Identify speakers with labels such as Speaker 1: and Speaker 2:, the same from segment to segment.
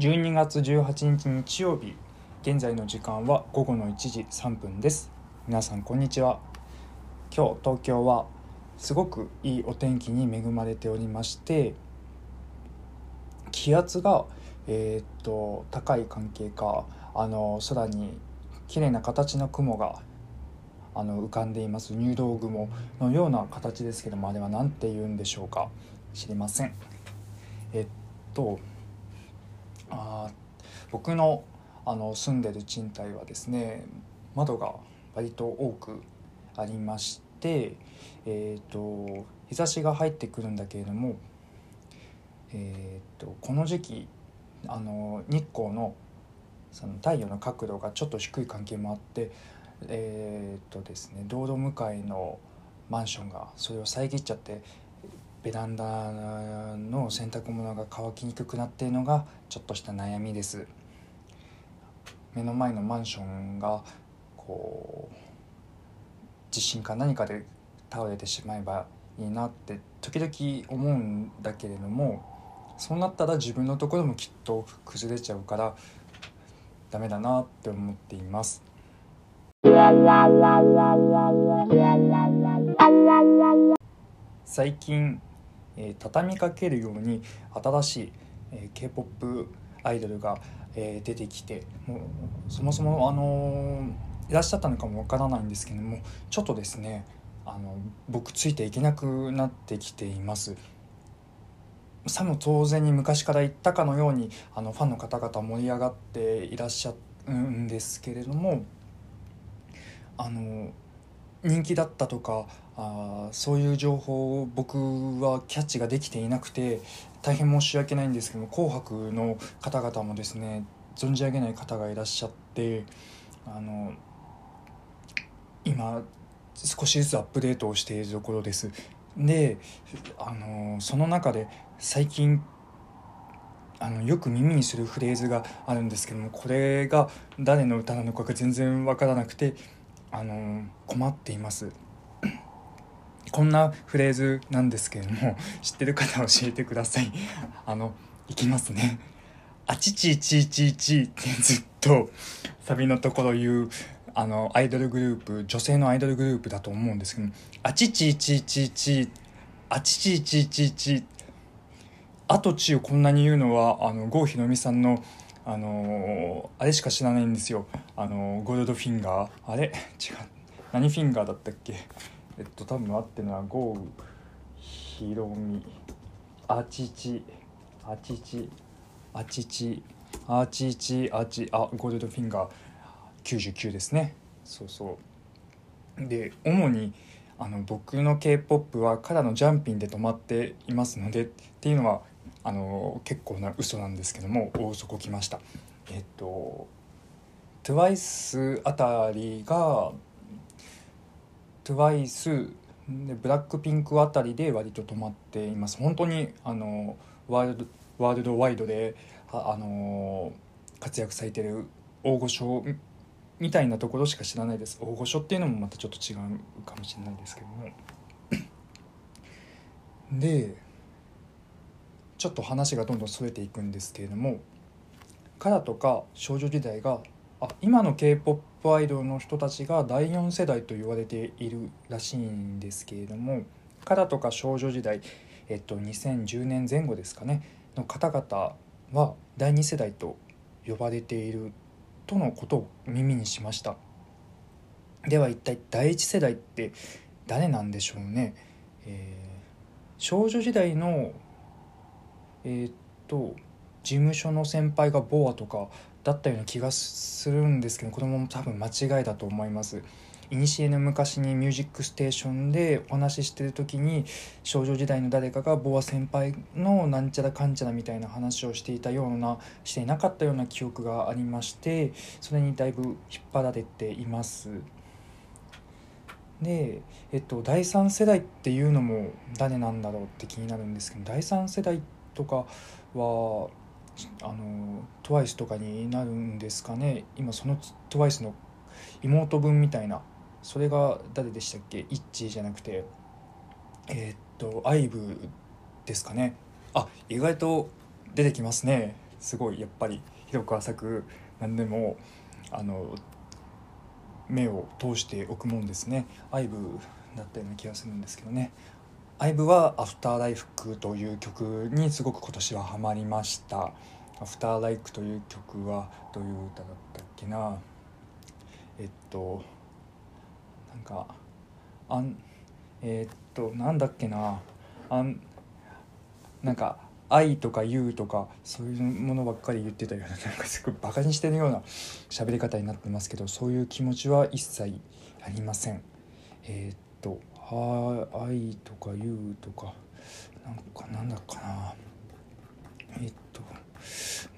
Speaker 1: 12月18日日曜日。現在の時間は午後の1時3分です。皆さんこんにちは。今日東京はすごくいいお天気に恵まれておりまして気圧がえー、っと高い関係かあの空に綺麗な形の雲があの浮かんでいます。入道雲のような形ですけどもあれは何て言うんでしょうか。知りません。えっとあ僕のあの住んでる賃貸はですね窓が割と多くありまして、えーと、日差しが入ってくるんだけれども、えーと、この時期あの日光のその太陽の角度がちょっと低い関係もあってえ、ー、とですね道路向かいのマンションがそれを遮っちゃってベランダの洗濯物が乾きにくくなっているのがちょっとした悩みです目の前のマンションがこう地震か何かで倒れてしまえばいいなって時々思うんだけれどもそうなったら自分のところもきっと崩れちゃうからダメだなって思っています。最近えー、畳みかけるように新しい、えー、k p o p アイドルが、えー、出てきてもうそもそも、あのー、いらっしゃったのかもわからないんですけどもちょっとですねあの僕ついていけなくなってきています。さも当然に昔から言ったかのようにあのファンの方々盛り上がっていらっしゃるんですけれどもあの人気だったとかあそういう情報を僕はキャッチができていなくて大変申し訳ないんですけども「紅白」の方々もですね存じ上げない方がいらっしゃってあの今少しずつアップデートをしているところです。であのその中で最近あのよく耳にするフレーズがあるんですけどもこれが誰の歌なのかが全然わからなくてあの困っています。こんなフレーズなんですけれども 知ってる方教えてください。あのいきますね。あちちちちちってずっとサビのところ言うあのアイドルグループ女性のアイドルグループだと思うんですけどあちちちちちあちちちちちあとちをこんなに言うのはあの郷ひろみさんのあのあれしか知らないんですよ。あのゴールドフィンガー。あれ？違う。何フィンガーだったっけ？えっと多分合ってるのは豪雨ひろみ。あちち。あちち。あちち。あちち。あちあゴールドフィンガー。99ですね。そうそう。で主にあの僕の k p o p はからのジャンピンで止まっていますのでっていうのはあの結構な嘘なんですけども大嘘こきました。えっと TWICE あたりが TWICE でブラックピンクあたりで割と止まっています。本当にあのワールドワールドワイドでああの活躍されてる大御所みたいなところしか知らないです。大御所っていうのもまたちょっと違うかもしれないですけども。でちょっと話がどんどんそれていくんですけれどもカラとか少女時代があ今の k p o p アイドルの人たちが第4世代と言われているらしいんですけれどもカラとか少女時代、えっと、2010年前後ですかねの方々は第2世代と呼ばれているとのことを耳にしました。では一体第1世代って誰なんでしょうね、えー、少女時代のえー、っと事務所の先輩がボアとかだったような気がするんですけどこれも多分間違いだと思います。いにしえの昔に「ミュージックステーション」でお話ししてる時に少女時代の誰かがボア先輩のなんちゃらかんちゃらみたいな話をしていたようなしていなかったような記憶がありましてそれにだいぶ引っ張られています。で、えっと、第3世代っていうのも誰なんだろうって気になるんですけど第3世代とかはあの TWICE とかになるんですかね。今その TWICE の妹分みたいな。それが誰でしたっけ？イッチじゃなくて。えー、っと IVE ですかね。あ意外と出てきますね。すごいやっぱり。広く浅く何でもあの目を通しておくもんですね。アイブだったような気がするんですけどね。アイブは「アフターライフク」という曲にすごく今年はハマりました。アフターライクという曲はどういう歌だったっけな？えっとなんかあんえー、っとなんだっけな？あんなんか愛とか言うとかそういうものばっかり言ってたような なんかすごいバカにしてるような喋り方になってますけどそういう気持ちは一切ありません。えー、っと「は愛とか言う」とかなんかなんだかな。え、っと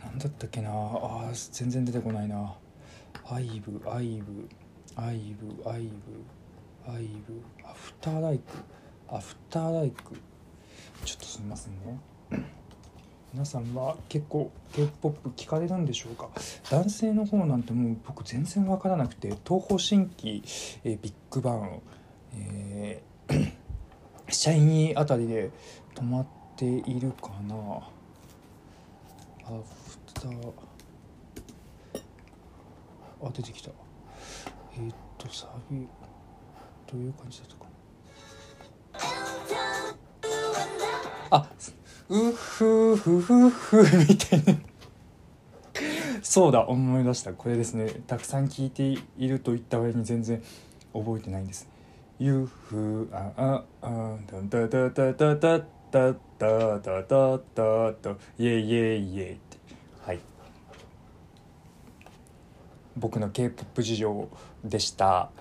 Speaker 1: なんだったっけな。あ全然出てこないな。アイブアイブアイブアイブアイブ。アフターライク。アフターライク。ちょっとすみませんね。皆さんは結構 k p o p 聞かれるんでしょうか。男性の方なんてもう僕全然わからなくて東方神起、えー、ビッグバン、えー、シャイニーあたりで止まっているかな。アフターあ出てきた。えー、っとサビどういう感じだったかあうふふふふみたいな。そうだ思い出した。これですね。たくさん聞いていると言った上に全然覚えてないんです。ゆふあああだだだだだだだだだだだだイエイイエイイエイって。はい。僕の K-POP 事情でした。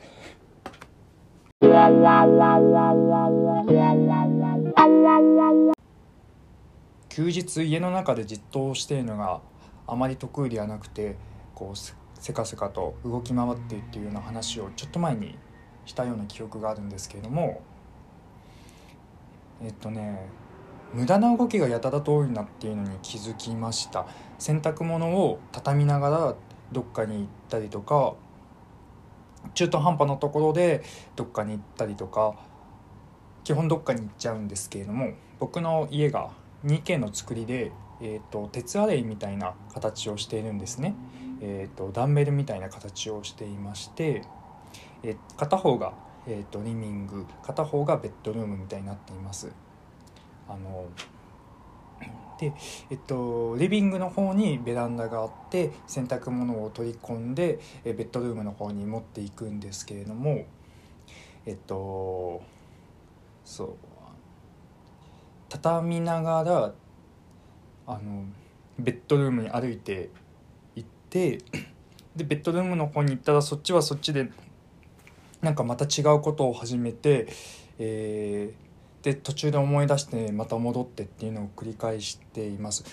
Speaker 1: 休日家の中でじっとしているのがあまり得意ではなくてこうせかせかと動き回ってっていうような話をちょっと前にしたような記憶があるんですけれどもえっとね無駄な動きがやたらと多いなっていうのに気づきました。洗濯物を畳みながらどっかに行ったりとか中途半端なところでどっかに行ったりとか基本どっかに行っちゃうんですけれども僕の家が 2K の作りで、えーと、鉄アレイみたいな形をしているんですね、えーと、ダンベルみたいな形をしていまして、え、片方が、えーと、リビング片方がベッドルームみたいになっています。あので、えっと、リビングの方にベランダがあって洗濯物を取り込んでベッドルームの方に持っていくんですけれどもえっとそう畳みながらあのベッドルームに歩いて行ってでベッドルームの方に行ったらそっちはそっちでなんかまた違うことを始めて、えー、で途中で思い出してまた戻ってっていうのを繰り返しています。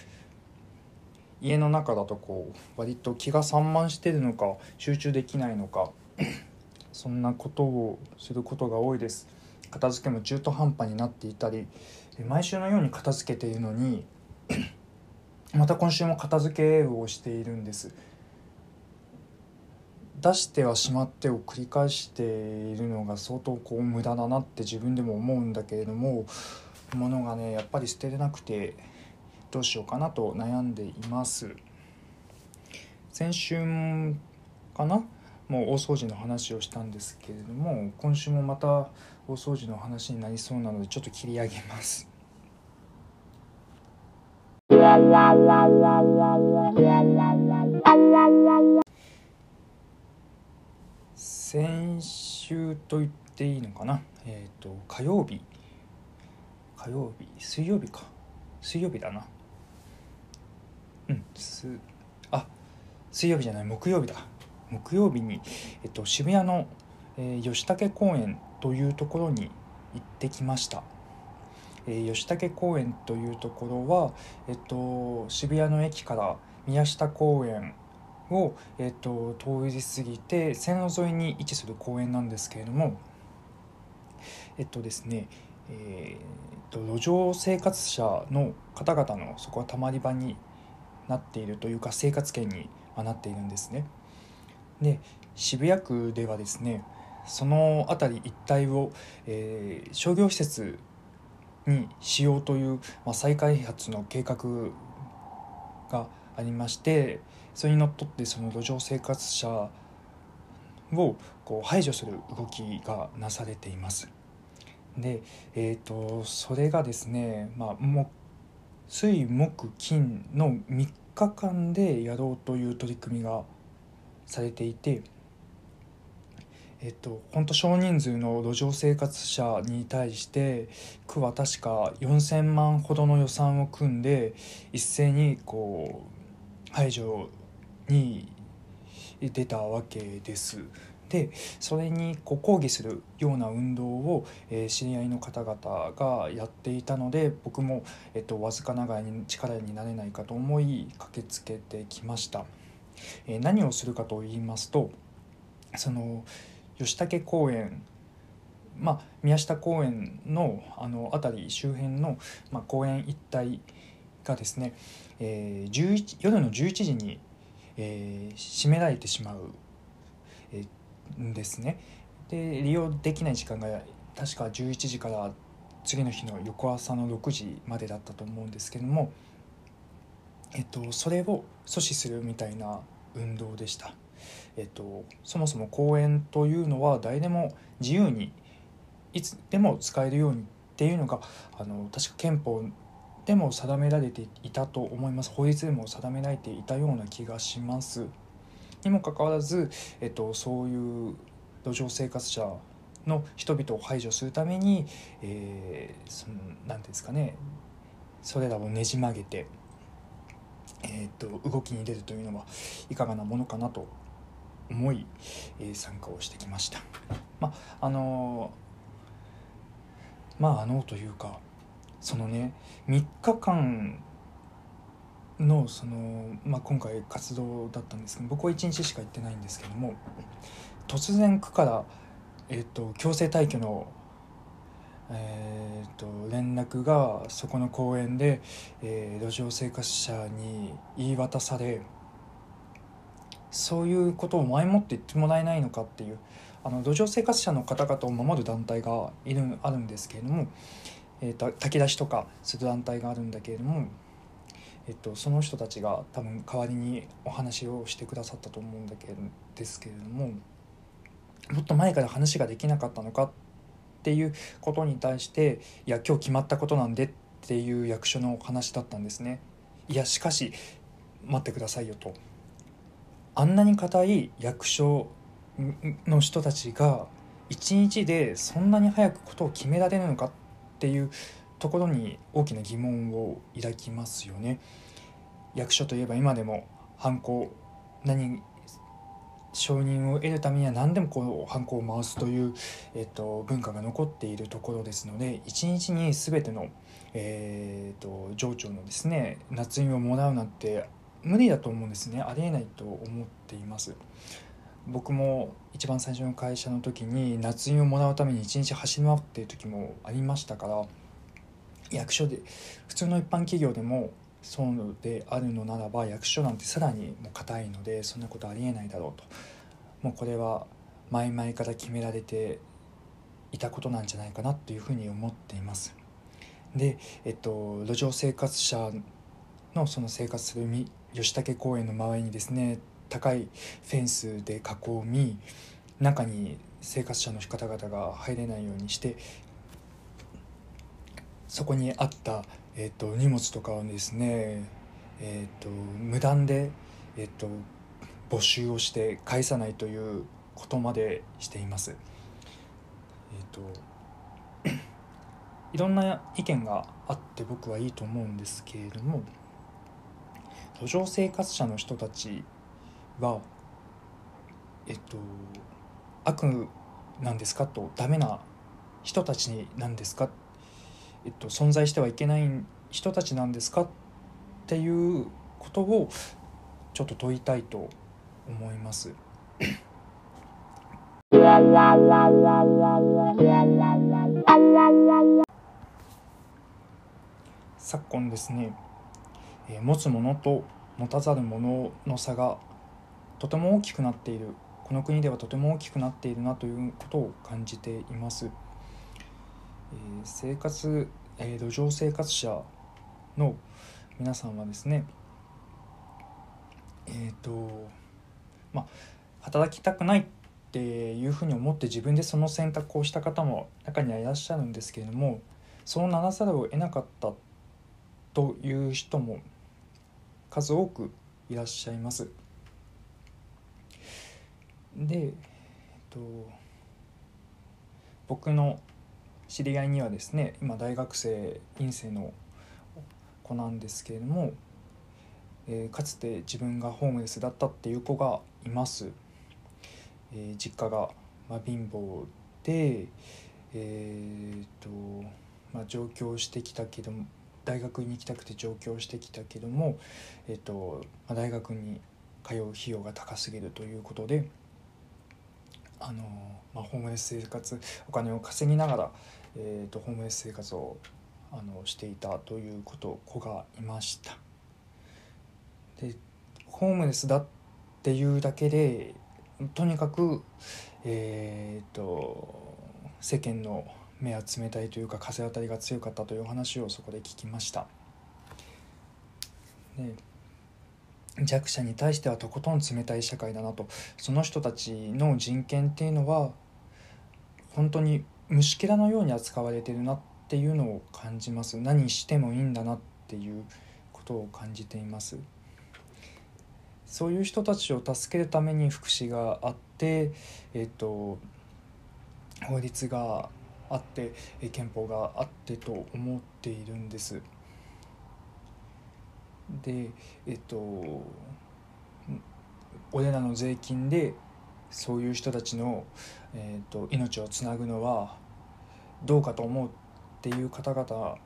Speaker 1: 家の中だとこう割と気が散漫してるのか集中できないのか そんなことをすることが多いです。片付けも中途半端になっていたり毎週のように片付けているのに また今週も片付けをしているんです。出してはしまってを繰り返しているのが相当こう無駄だなって自分でも思うんだけれどもものがねやっぱり捨てれなくてどうしようかなと悩んでいます先週かなもう大掃除の話をしたんですけれども今週もまた大掃除の話になりそうなのでちょっと切り上げます先週と言っていいのかな？えっ、ー、と火曜日。火曜日？水曜日か。水曜日だな。うんすあ水曜日じゃない。木曜日だ。木曜日に、えっと、渋谷の、えー、吉武公園というところに行ってきました、えー、吉武公園というところは、えっと、渋谷の駅から宮下公園を、えーと、通り過ぎて線路沿いに位置する公園なんですけれどもえっとですねえーと、路上生活者の方々のそこはたまり場になっているというか生活圏になっているんですね。で渋谷区ではですねその辺り一帯を、えー、商業施設にしようという、まあ、再開発の計画がありましてそれにのっとってその路上生活者をこう排除する動きがなされています。で、えーと、それがですね、まあ、も水木金の3日間でやろうという取り組みがされていて。えっと、本当少人数の路上生活者に対して区は確か4,000万ほどの予算を組んで一斉にこう排除に出たわけです。でそれにこう抗議するような運動を、えー、知り合いの方々がやっていたので僕も、えっと、わずかながらに力になれないかと思い駆けつけてきました。えー、何をするかと言いますとその吉武公園まあ、宮下公園のあの辺り周辺の、まあ、公園一帯がですね、えー、11夜の11時に、えー、閉められてしまう、えー、んですね。で利用できない時間が確か11時から次の日の翌朝の6時までだったと思うんですけども、えっと、それを阻止するみたいな運動でした。えっと、そもそも公園というのは誰でも自由にいつでも使えるようにっていうのがあの確か憲法でも定められていたと思います法律でも定められていたような気がします。にもかかわらず、えっと、そういう路上生活者の人々を排除するために、えー、その何ですかねそれらをねじ曲げて、えー、っと動きに出るというのはいかがなものかなと思い、えー、参加をしてきました。まああのまああのというかそのね3日間のその、まあ、今回活動だったんですけど僕は1日しか行ってないんですけども突然区から、えーと、強制退去の、えーと、連絡がそこの公園で、えー、路上生活者に言い渡されそういうことを前もって言ってもらえないのかっていうあの土壌生活者の方々を守る団体がいるあるんですけれども、えーと、炊き出しとかする団体があるんだけれども、えーと、その人たちが多分代わりにお話をしてくださったと思うんだけですけれどももっと前から話ができなかったのかっていうことに対していや今日決まったことなんでっていう役所のお話だったんですね。いやしかし待ってくださいよとあんなに硬い役所の人たちが一日でそんなに早くことを決められるのかっっていうところに大きな疑問を抱きますよね。役所といえば今でも犯行何承認を得るためには何でもこう犯行を回すという、えっと、文化が残っているところですので一日に全ての、えー、と上長のですね捺印をもらうなんて無理だと思うんですねありえないと思っています僕も一番最初の会社の時に夏印をもらうために一日走り回っている時もありましたから役所で普通の一般企業でもそうであるのならば役所なんてさらにもう硬いのでそんなことありえないだろうともうこれは前々から決められていたことなんじゃないかなというふうに思っています。で、えっと、路上生活者のその生活する吉武公園の周りにですね高いフェンスで囲み中に生活者の方々が入れないようにしてそこにあった、えーと、荷物とかをですね、えーと、無断で、えーと、募集をして返さないということまでしています。えー、と いろんな意見があって僕はいいと思うんですけれども路上生活者の人たちはえっと悪なんですかとダメな人たちなんですか、えっと、存在してはいけない人たちなんですかっていうことをちょっと問いたいと思います。昨今ですねえ持つものと持たざるものの差がとても大きくなっているこの国ではとても大きくなっているなということを感じています。え生活、え路上生活者の皆さんはですねえっ、とまあ働きたくないっていうふうに思って自分でその選択をした方も中にはいらっしゃるんですけれどもそうならざるを得なかったという人も数多くいらっしゃいます。で、えっと、僕の知り合いにはですね今大学生院生の子なんですけれども、えー、かつて自分がホームレスだったっていう子がいます。えー、実家が、まあ、貧乏で、えーとまあ、上京してきたけども大学に行きたくて上京してきたけども、えーとまあ、大学に通う費用が高すぎるということであの、まあ、ホームレス生活お金を稼ぎながら、えーと、ホームレス生活をあのしていたということ子がいました。でホームレスだっていうだけでとにかくえー、と世間の目は冷たいというか風当たりが強かったという話をそこで聞きました。で弱者に対してはとことん冷たい社会だなと。その人たちの人権っていうのは本当に虫けらのように扱われてるなっていうのを感じます。何してもいいんだなっていうことを感じています。そういう人たちを助けるために福祉があってえっ、と法律があって憲法があってと思っているんです。でえっと俺らの税金でそういう人たちの、えーと、命をつなぐのはどうかと思うっていう方々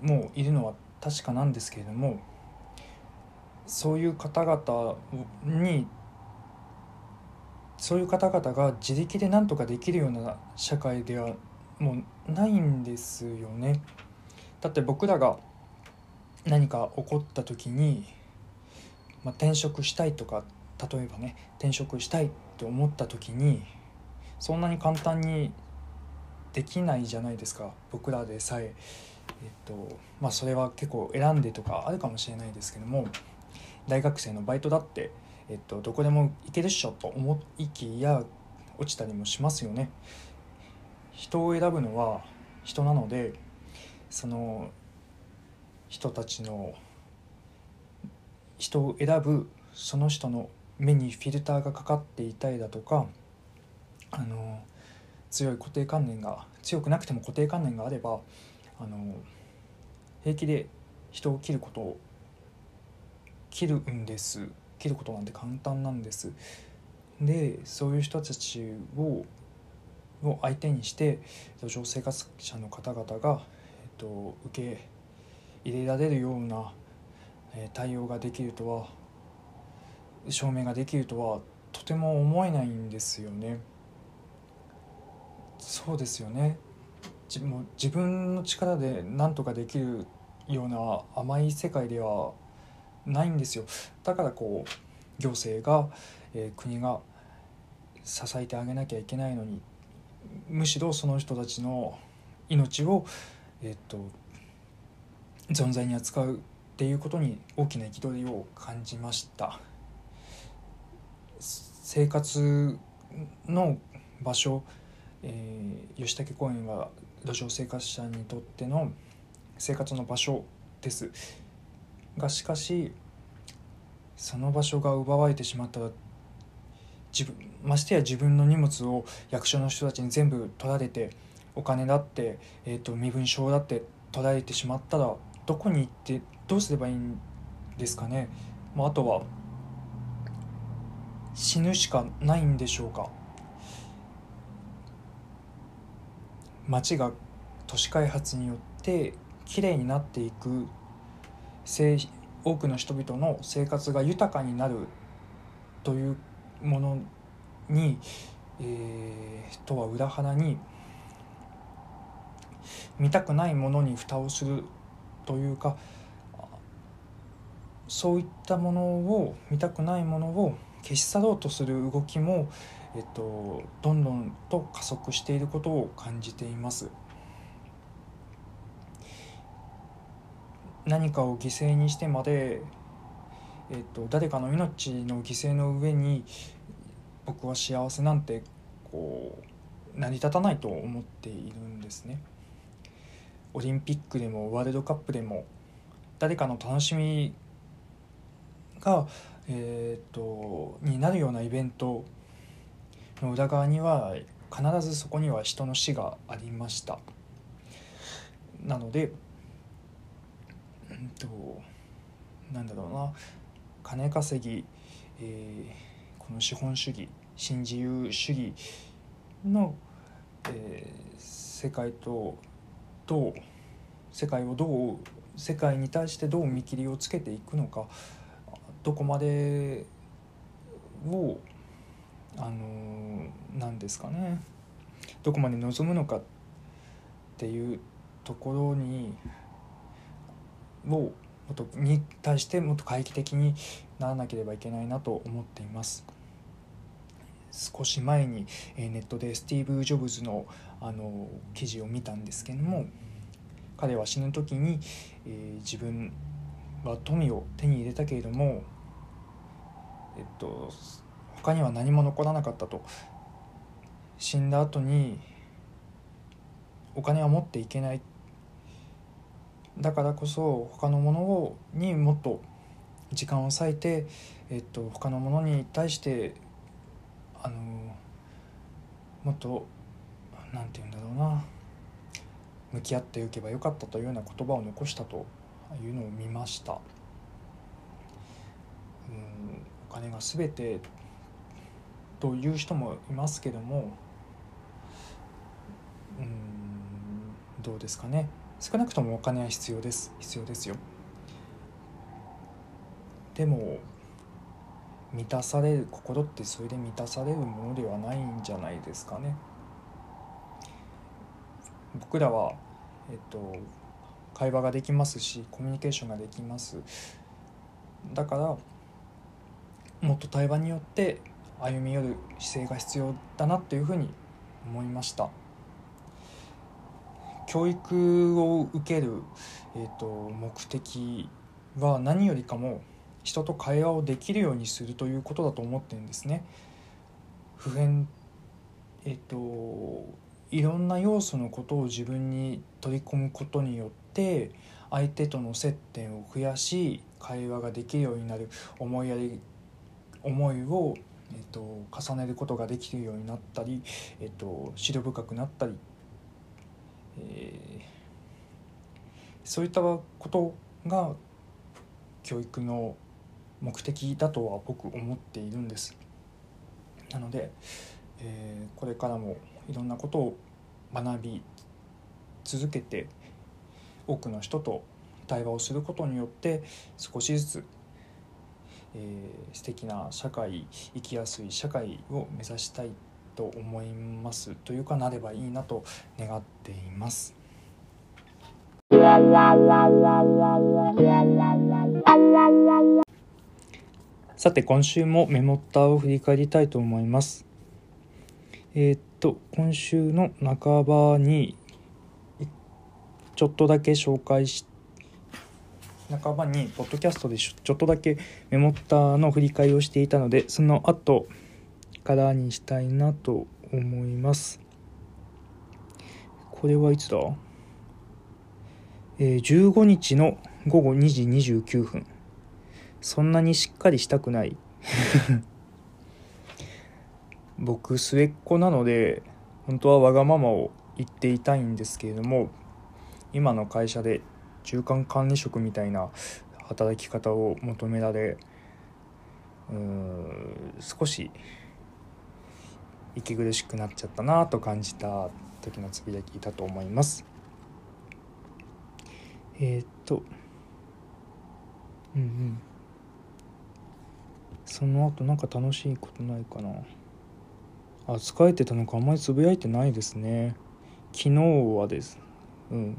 Speaker 1: もいるのは確かなんですけれどもそういう方々にそういう方々が自力で何とかできるような社会ではもうないんですよね。だって僕らが何か起こった時に、まあ、転職したいとか例えばね転職したいって思った時にそんなに簡単にできないじゃないですか僕らでさえ。えっとまあ、それは結構選んでとかあるかもしれないですけども大学生のバイトだって、えっと、どこでも行けるっしょと思いきや落ちたりもしますよね。人を選ぶのは人なのでその人たちの人を選ぶその人の目にフィルターがかかっていたりだとかあの強い固定観念が強くなくても固定観念があればあの平気で人を切ることを切るんです。切ることなんて簡単なんです。でそういう人たちをを相手にして路上生活者の方々が、えっと、受け入れられるような、え対応ができるとは証明ができるとはとても思えないんですよね。そうですよね自も自分の力で何とかできるような甘い世界ではないんですよだからこう行政が、えー、国が支えてあげなきゃいけないのにむしろその人たちの命を、えー、っと存在に扱うっていうことに大きな憤りを感じました。生活の場所、えー、吉武公園は路上生活者にとっての生活の場所です。がしかしその場所が奪われてしまったら自分ましてや自分の荷物を役所の人たちに全部取られてお金だって、えーと、身分証だって取られてしまったらどこに行ってどうすればいいんですかね、まあ、あとは死ぬしかないんでしょうか？街が都市開発によってきれいになっていく多くの人々の生活が豊かになるというものに、えー、とは裏腹に見たくないものに蓋をするというかそういったものを見たくないものを消し去ろうとする動きも、えっと、どんどんと加速していることを感じています。何かを犠牲にしてまでえーと、誰かの命の犠牲の上に僕は幸せなんてこう成り立たないと思っているんですね。オリンピックでもワールドカップでも誰かの楽しみが、えーと、になるようなイベントの裏側には必ずそこには人の死がありました。なのでうんとなんだろうな。金稼ぎ、えー、この資本主義新自由主義の、えー、世界とどう世界をどう世界に対してどう見切りをつけていくのかどこまでをあの何ですかねどこまで望むのかっていうところにをもっとに対してもっと回帰的にならなければいけないなと思っています。少し前にネットでスティーブ・ジョブズのあの記事を見たんですけども彼は死ぬ時に、えー、自分は富を手に入れたけれども、えっと、他には何も残らなかったと。死んだ後にお金は持っていけない。だからこそ他のものをにもっと時間を割いて、えっと、他のものに対してあのもっと何て言うんだろうな。向き合っていけばよかったというような言葉を残したというのを見ました。うんお金が全てという人もいますけどもうんどうですかね。少なくともお金は必要です。必要ですよ。でも満たされる心ってそれで満たされるものではないんじゃないですかね。僕らはえっと会話ができますしコミュニケーションができますだからもっと対話によって歩み寄る姿勢が必要だなというふうに思いました教育を受ける、えーと、目的は何よりかも人と会話をできるようにするということだと思ってるんですね。普遍えっ、ー、といろんな要素のことを自分に取り込むことによって相手との接点を増やし会話ができるようになる思いやり思いをえーと、重ねることができるようになったり、えーと、と資料深くなったり、えー、そういったことが教育の目的だとは僕思っているんです。なので、えー、これからもいろんなことを学び続けて多くの人と対話をすることによって少しずつえー、素敵な社会生きやすい社会を目指したいと思いますというかなればいいなと願っています。さて今週もメモッターを振り返りたいと思います。えー、と今週の半ばにちょっとだけ紹介し半ばにポッドキャストでちょっとだけメモったの振り返りをしていたのでその後からにしたいなと思います。これはいつだ？えー、15日の午後2時29分。そんなにしっかりしたくない。僕末っ子なので本当はわがままを言っていたいんですけれども今の会社で中間管理職みたいな働き方を求められうん少し息苦しくなっちゃったなと感じた時のつぶやきだと思います。えー、っとうんうんその後なんか楽しいことないかなあ疲れてたのかあんまりつぶやいてないですね。昨日はです。うん。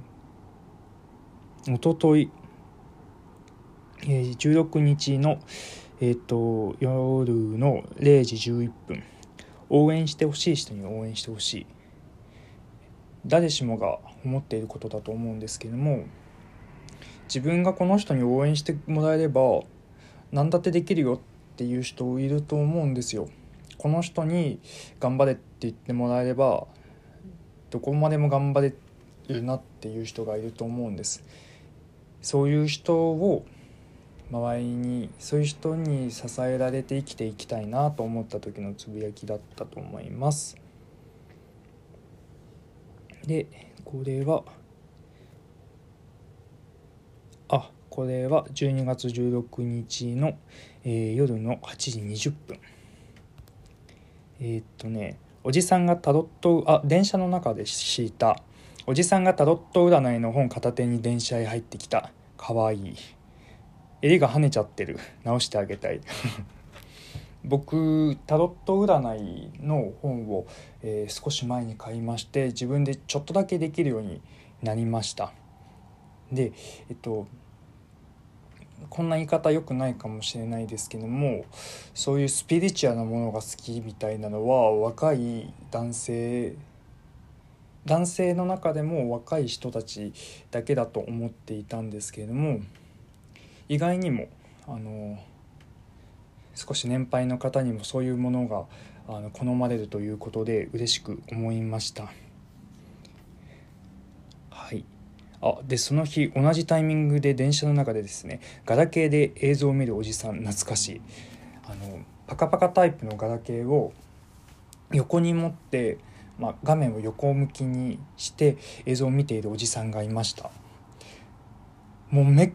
Speaker 1: おととい、えー、16日の、えーと、夜の0時11分応援してほしい人に応援してほしい。誰しもが思っていることだと思うんですけども自分がこの人に応援してもらえれば何だってできるよっていう人いると思うんですよ。この人に頑張れって言ってもらえればどこまでも頑張れるなっていう人がいると思うんです。そういう人を周りにそういう人に支えられて生きていきたいなと思った時のつぶやきだったと思います。でこれはあこれは12月16日の、えー、夜の8時20分えー、っとねおじさんがタロットあ電車の中で敷いた。おじさんがタロット占いの本片手に電車へ入ってきた。かわいい。襟が跳ねちゃってる。直してあげたい。僕タロット占いの本を、えー、少し前に買いまして自分でちょっとだけできるようになりました。でえっとこんな言い方良くないかもしれないですけどもそういうスピリチュアルなものが好きみたいなのは若い男性男性の中でも若い人たちだけだと思っていたんですけれども意外にもあの少し年配の方にもそういうものがあの好まれるということで嬉しく思いました。はいあでその日同じタイミングで電車の中でですねガラケーで映像を見るおじさん懐かしい。あのパカパカタイプのガラケーを横に持って、まあ、画面を横向きにして映像を見ているおじさんがいました。もうめっ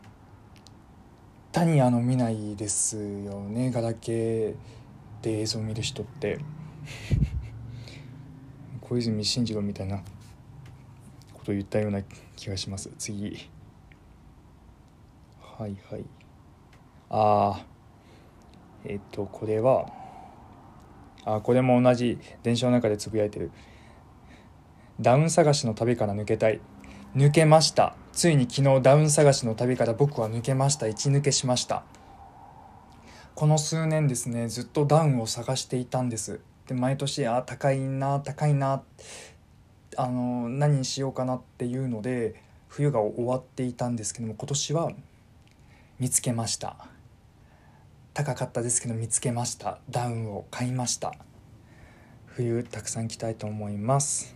Speaker 1: たにあの見ないですよねガラケーで映像を見る人って。小泉進次郎みたいなことを言ったような気がします。次。はいはい。あえっ、とこれはあこれも同じ。電車の中でつぶやいてる。ダウン探しの旅から抜けたい。抜けました。ついに昨日ダウン探しの旅から僕は抜けました。一抜けしました。この数年ですねずっとダウンを探していたんです。で毎年あ高いな高いなあの何にしようかなっていうので冬が終わっていたんですけども今年は見つけました。高かったですけど見つけました。ダウンを買いました。冬たくさん着たいと思います。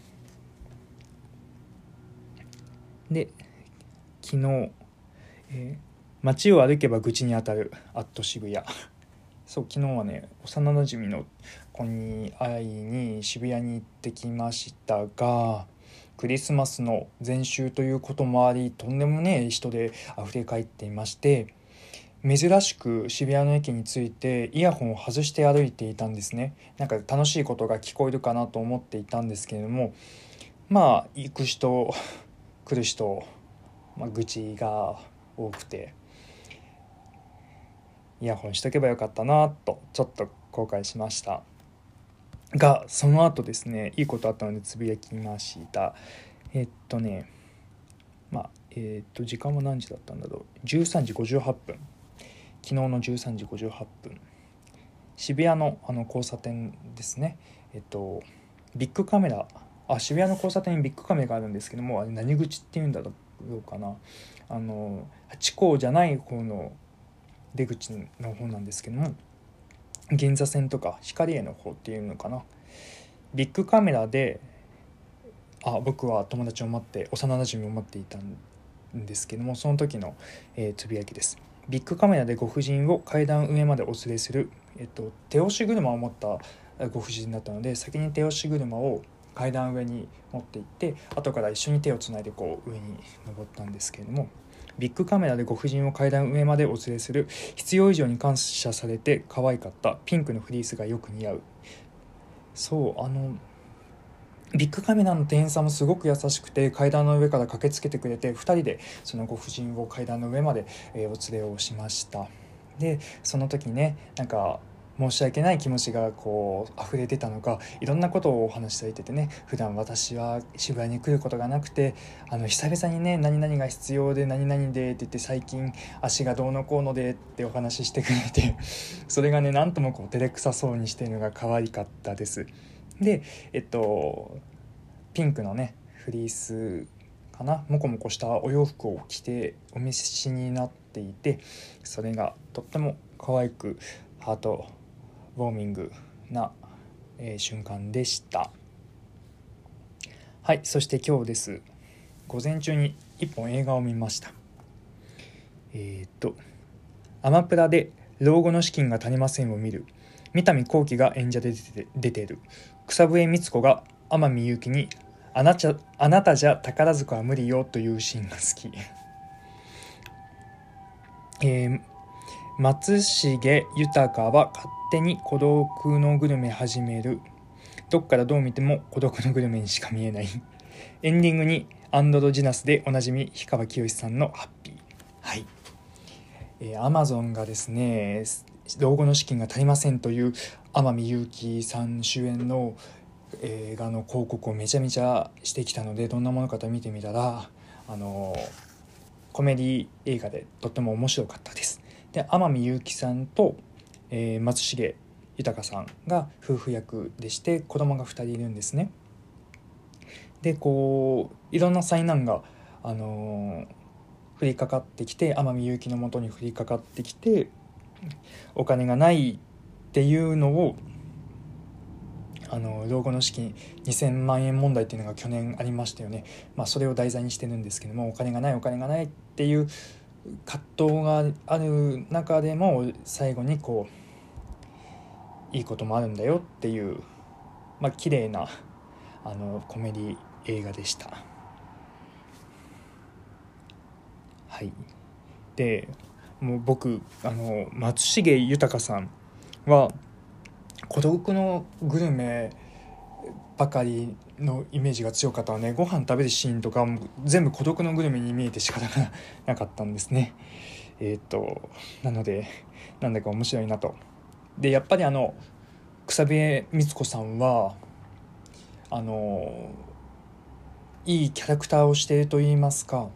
Speaker 1: で昨日、えー、街を歩けば愚痴にあたるアット渋谷。そう昨日はね幼なじみの子に会いに渋谷に行ってきましたがクリスマスの前週ということもありとんでもねえ人で溢れ返っていまして珍しく渋谷の駅に着いてイヤホンを外して歩いていたんですね。なんか楽しいことが聞こえるかなと思っていたんですけれどもまあ行く人来る人、まあ、愚痴が多くてイヤホンしとけばよかったなとちょっと後悔しました。がその後ですねいいことあったのでつぶやきました。えっとねまあえっと時間は何時だったんだろう。13時58分。昨日の13時58分。渋谷のあの交差点ですね。えっとビッグカメラ。あ渋谷の交差点にビッグカメラがあるんですけどもあれ何口っていうんだろうかな。あのハチ公じゃない方の出口の方なんですけども銀座線とか光栄の方っていうのかな。ビッグカメラであ僕は友達を待って幼なじみを待っていたんですけどもその時の、えー、つぶやきです。ビッグカメラでご婦人を階段上までお連れする、えっと、手押し車を持ったご婦人だったので先に手押し車を階段上に持って行って後から一緒に手をつないでこう上に登ったんですけれども。ビッグカメラでご婦人を階段上までお連れする必要以上に感謝されて可愛かった。ピンクのフリースがよく似合う。そうあのビッグカメラの店員さんもすごく優しくて階段の上から駆けつけてくれて2人でそのご婦人を階段の上まで、えお連れをしました。でその時ねなんか申し訳ない気持ちがこう溢れ出たのかいろんなことをお話しされててね普段私は渋谷に来ることがなくてあの久々にね何々が必要で何々でって言って最近足がどうのこうのでってお話ししてくれて それがねなんともこう照れくさそうにしてるのが可愛かったです。でえっとピンクのねフリースかなモコモコしたお洋服を着てお召しになっていてそれがとっても可愛くハートウォーミングな、えー、瞬間でした。はいそして今日です。午前中に1本映画を見ました。えー、っとアマプラで老後の資金が足りませんを見る。三谷幸喜が演者で出て出てる。草笛光子が天海祐希にあなた「あなたじゃ宝塚は無理よ」というシーンが好き。えー、松重豊は勝手に孤独のグルメ始める。どっからどう見ても孤独のグルメにしか見えない。エンディングにアンドロジナスでおなじみ氷川きよしさんの「ハッピー」はい。えー、アマゾンがですね老後の資金が足りませんという天海祐希さん主演の映画の広告をめちゃめちゃしてきたのでどんなものかと見てみたらあのコメディ映画でとっても面白かったですで天海祐希さんと、えー、松重豊さんが夫婦役でして子供が2人いるんですね。でこういろんな災難があの降りかかってきて天海祐希のもとに降りかかってきてお金がないっていうのをあの老後の資金2000万円問題っていうのが去年ありましたよね、まあ、それを題材にしてるんですけどもお金がないお金がないっていう葛藤がある中でも最後にこういいこともあるんだよっていうまあ綺麗なあなコメディ映画でした。はいでもう僕あの松重豊さんは孤独のグルメばかりのイメージが強かったのでご飯食べるシーンとかも全部孤独のグルメに見えて仕方がなかったんですね。えー、っとなのでなんだか面白いなと。でやっぱりあの草笛光子さんはあのいいキャラクターをしていると言いますか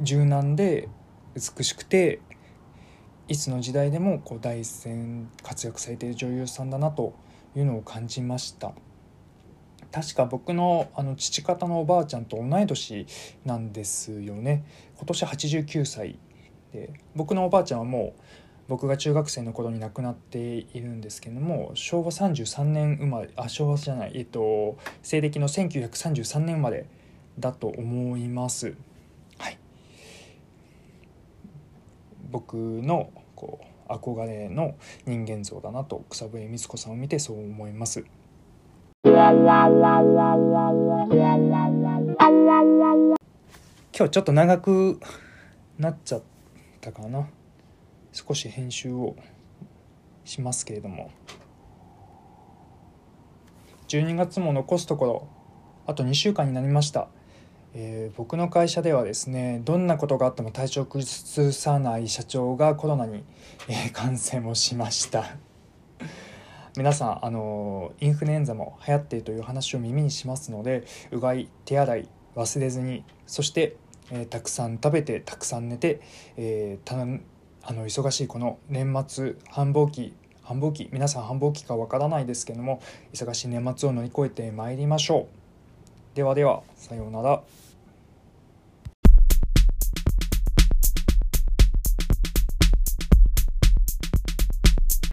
Speaker 1: 柔軟で美しくていつの時代でもこう第一線活躍されている女優さんだなというのを感じました。確か僕のあの父方のおばあちゃんと同い年なんですよね。今年89歳で僕のおばあちゃんはもう僕が中学生の頃に亡くなっているんですけども昭和33年生まれあ昭和じゃないえっと西暦の1933年生まれだと思います。はい。僕のこう憧れの人間像だなと草笛光子さんを見てそう思います。今日ちょっと長くなっちゃったかな。少し編集をしますけれども。12月も残すところあと2週間になりました、えー、僕の会社ではですねどんなことがあっても体調を崩さない社長がコロナに、えー、感染をしました。皆さんあのインフルエンザも流行っているという話を耳にしますのでうがい手洗い忘れずにそして、えー、たくさん食べてたくさん寝て、えー、あの忙しいこの年末繁忙期繁忙期皆さん繁忙期かわからないですけども忙しい年末を乗り越えてまいりましょう。ではではさようなら。